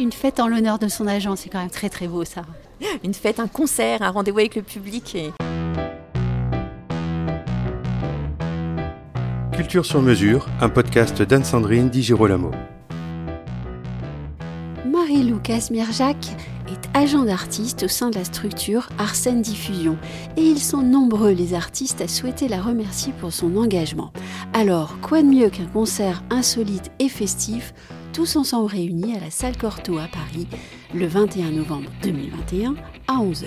Une fête en l'honneur de son agent, c'est quand même très très beau ça. Une fête, un concert, un rendez-vous avec le public. Et... Culture sur mesure, un podcast d'Anne-Sandrine Di Girolamo. Marie-Lou Casmirjac est agent d'artiste au sein de la structure Arsène Diffusion et ils sont nombreux les artistes à souhaiter la remercier pour son engagement. Alors, quoi de mieux qu'un concert insolite et festif tous ensemble réunis à la salle Cortot à Paris le 21 novembre 2021 à 11h.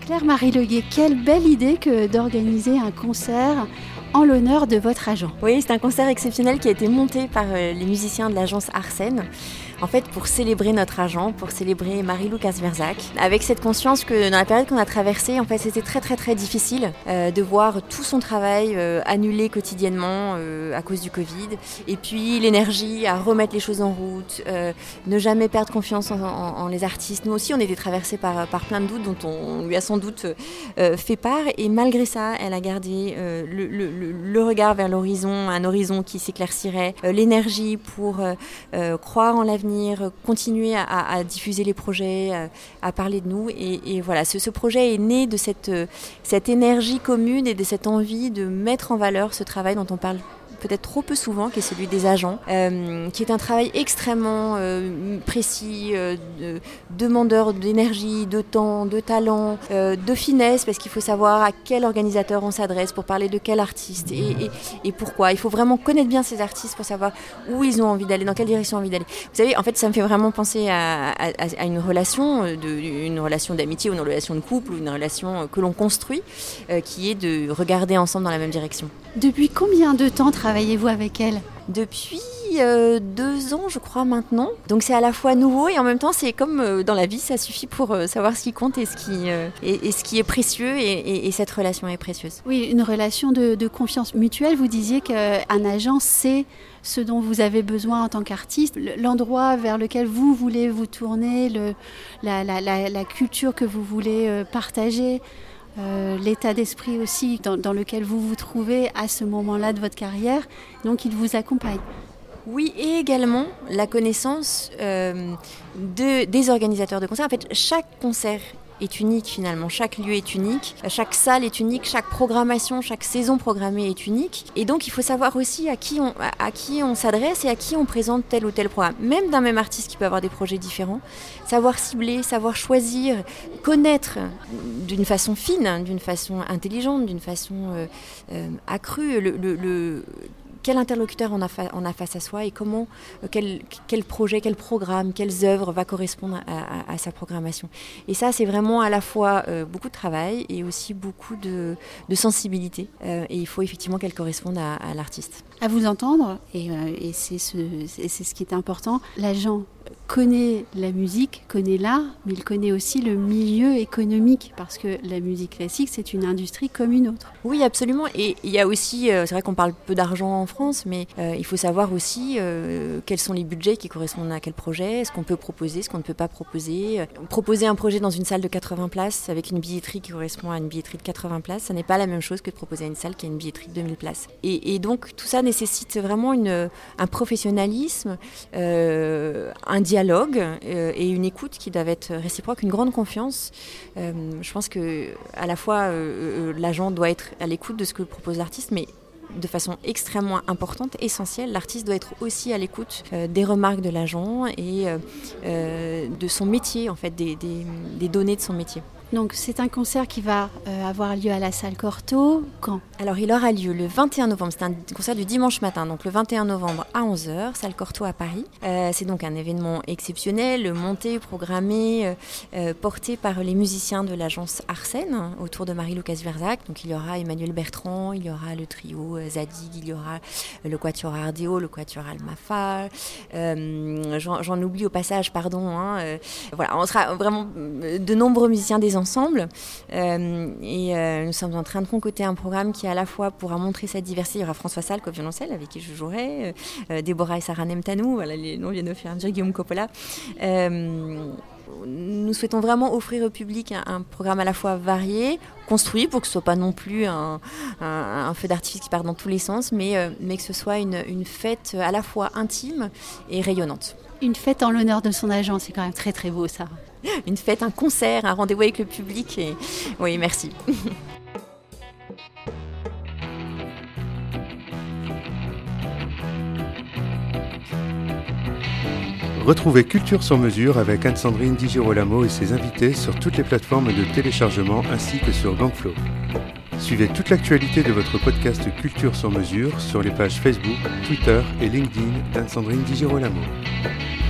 Claire-Marie Leguet, quelle belle idée que d'organiser un concert en l'honneur de votre agent. Oui, c'est un concert exceptionnel qui a été monté par euh, les musiciens de l'agence Arsène en fait pour célébrer notre agent, pour célébrer Marie-Lou Verzak, avec cette conscience que dans la période qu'on a traversée, en fait, c'était très très très difficile euh, de voir tout son travail euh, annulé quotidiennement à cause du Covid, et puis l'énergie à remettre les choses en route, ne jamais perdre confiance en, les artistes. Nous aussi, on était traversés par, par plein de doutes dont on, lui a sans doute fait part, et malgré ça, elle a gardé le, le, regard vers l'horizon, un horizon qui s'éclaircirait, l'énergie pour croire en l'avenir continuer à, diffuser les projets, à, parler de nous. Et, voilà, ce, projet est né de cette énergie commune et de cette envie de mettre en valeur ce travail dont on parle peut-être trop peu souvent, qui est celui des agents, euh, qui est un travail extrêmement euh, précis, euh, demandeur d'énergie, de temps, de talent, de finesse, parce qu'il faut savoir à quel organisateur on s'adresse pour parler de quel artiste et, pourquoi. Il faut vraiment connaître bien ces artistes pour savoir où ils ont envie d'aller, dans quelle direction ils ont envie d'aller. Vous savez, en fait, ça me fait vraiment penser à, une relation, de, une relation d'amitié ou une relation de couple ou une relation que l'on construit, qui est de regarder ensemble dans la même direction. Depuis combien de temps travaillez-vous avec elle Depuis euh, deux ans, je crois, maintenant. Donc c'est à la fois nouveau et en même temps, c'est comme euh, dans la vie, ça suffit pour euh, savoir ce qui compte et ce qui, et, ce qui est précieux. Et, cette relation est précieuse. Oui, une relation de, confiance mutuelle. Vous disiez qu'un agent sait ce dont vous avez besoin en tant qu'artiste, l'endroit vers lequel vous voulez vous tourner, le, la, la, culture que vous voulez partager. Euh, l'état d'esprit aussi dans, lequel vous vous trouvez à ce moment-là de votre carrière. Donc il vous accompagne. Oui, et également la connaissance euh, de, des organisateurs de concerts. En fait, chaque concert unique finalement. Chaque lieu est unique, chaque salle est unique, chaque programmation, chaque saison programmée est unique. Et donc il faut savoir aussi à qui on, s'adresse et à qui on présente tel ou tel programme. Même d'un même artiste qui peut avoir des projets différents, savoir cibler, savoir choisir, connaître d'une façon fine, d'une façon intelligente, d'une façon euh, euh, accrue le quel interlocuteur on a, on face à soi et comment, euh, quel, projet, quel programme, quelles œuvres va correspondre à, sa programmation. Et ça, c'est vraiment à la fois euh, beaucoup de travail et aussi beaucoup de, de sensibilité. Euh, et il faut effectivement qu'elle corresponde à, l'artiste. À vous entendre, et, et c'est ce, ce qui est important, l'agent connaît la musique, connaît l'art, mais il connaît aussi le milieu économique, parce que la musique classique, c'est une industrie comme une autre. Oui, absolument. Et il y a aussi, c'est vrai qu'on parle peu d'argent en France, mais euh, il faut savoir aussi euh, quels sont les budgets qui correspondent à quel projet, ce qu'on peut proposer, ce qu'on ne peut pas proposer. Euh, proposer un projet dans une salle de 80 places avec une billetterie qui correspond à une billetterie de 80 places, ça n'est pas la même chose que de proposer une salle qui a une billetterie de 2000 places. Et, donc tout ça nécessite vraiment un professionnalisme, un dialogue et une écoute qui doivent être réciproques, une grande confiance. je pense que à la fois l'agent doit être à l'écoute de ce que propose l'artiste, mais de façon extrêmement importante, essentielle. L'artiste doit être aussi à l'écoute euh, des remarques de l'agent et euh, euh, de son métier, en fait, des données de son métier. Donc c'est un concert qui va euh, avoir lieu à la salle Cortot. Quand? Alors il aura lieu le 21 novembre. C'est un concert du dimanche matin, donc le 21 novembre à 11h, salle Cortot à Paris. Euh, c'est donc un événement exceptionnel, monté, programmé, euh, porté par les musiciens de l'agence Arsène autour de Marie-Lucas Verzac. Donc il y aura Emmanuel Bertrand, il y aura le trio Zadig, il y aura le quatuor Ardeo, le quatuor Almafa. J'en oublie au passage, pardon. Hein, voilà, on sera vraiment de nombreux musiciens des ensemble. Euh, et euh, nous sommes en train de concocter un programme qui, à la fois, pourra montrer cette diversité. Il y aura François Salk au violoncelle, avec qui je jouerai, euh, Déborah et Sarah Nemtanou, voilà, les noms viennent de faire dire Guillaume Coppola nous souhaitons vraiment offrir au public un, programme à la fois varié, construit pour que ce soit pas non plus un, feu d'artifice qui part dans tous les sens, mais, euh, que ce soit une, fête à la fois intime et rayonnante. Une fête en l'honneur de son agent, c'est quand même très très beau ça. Une fête, un concert, un rendez-vous avec le public. Et... Oui, merci. Retrouvez Culture sur mesure avec Anne-Sandrine Di Girolamo et ses invités sur toutes les plateformes de téléchargement ainsi que sur Gangflow. Suivez toute l'actualité de votre podcast Culture sur mesure sur les pages Facebook, Twitter et LinkedIn d'Anne-Sandrine Di Girolamo. Thank you.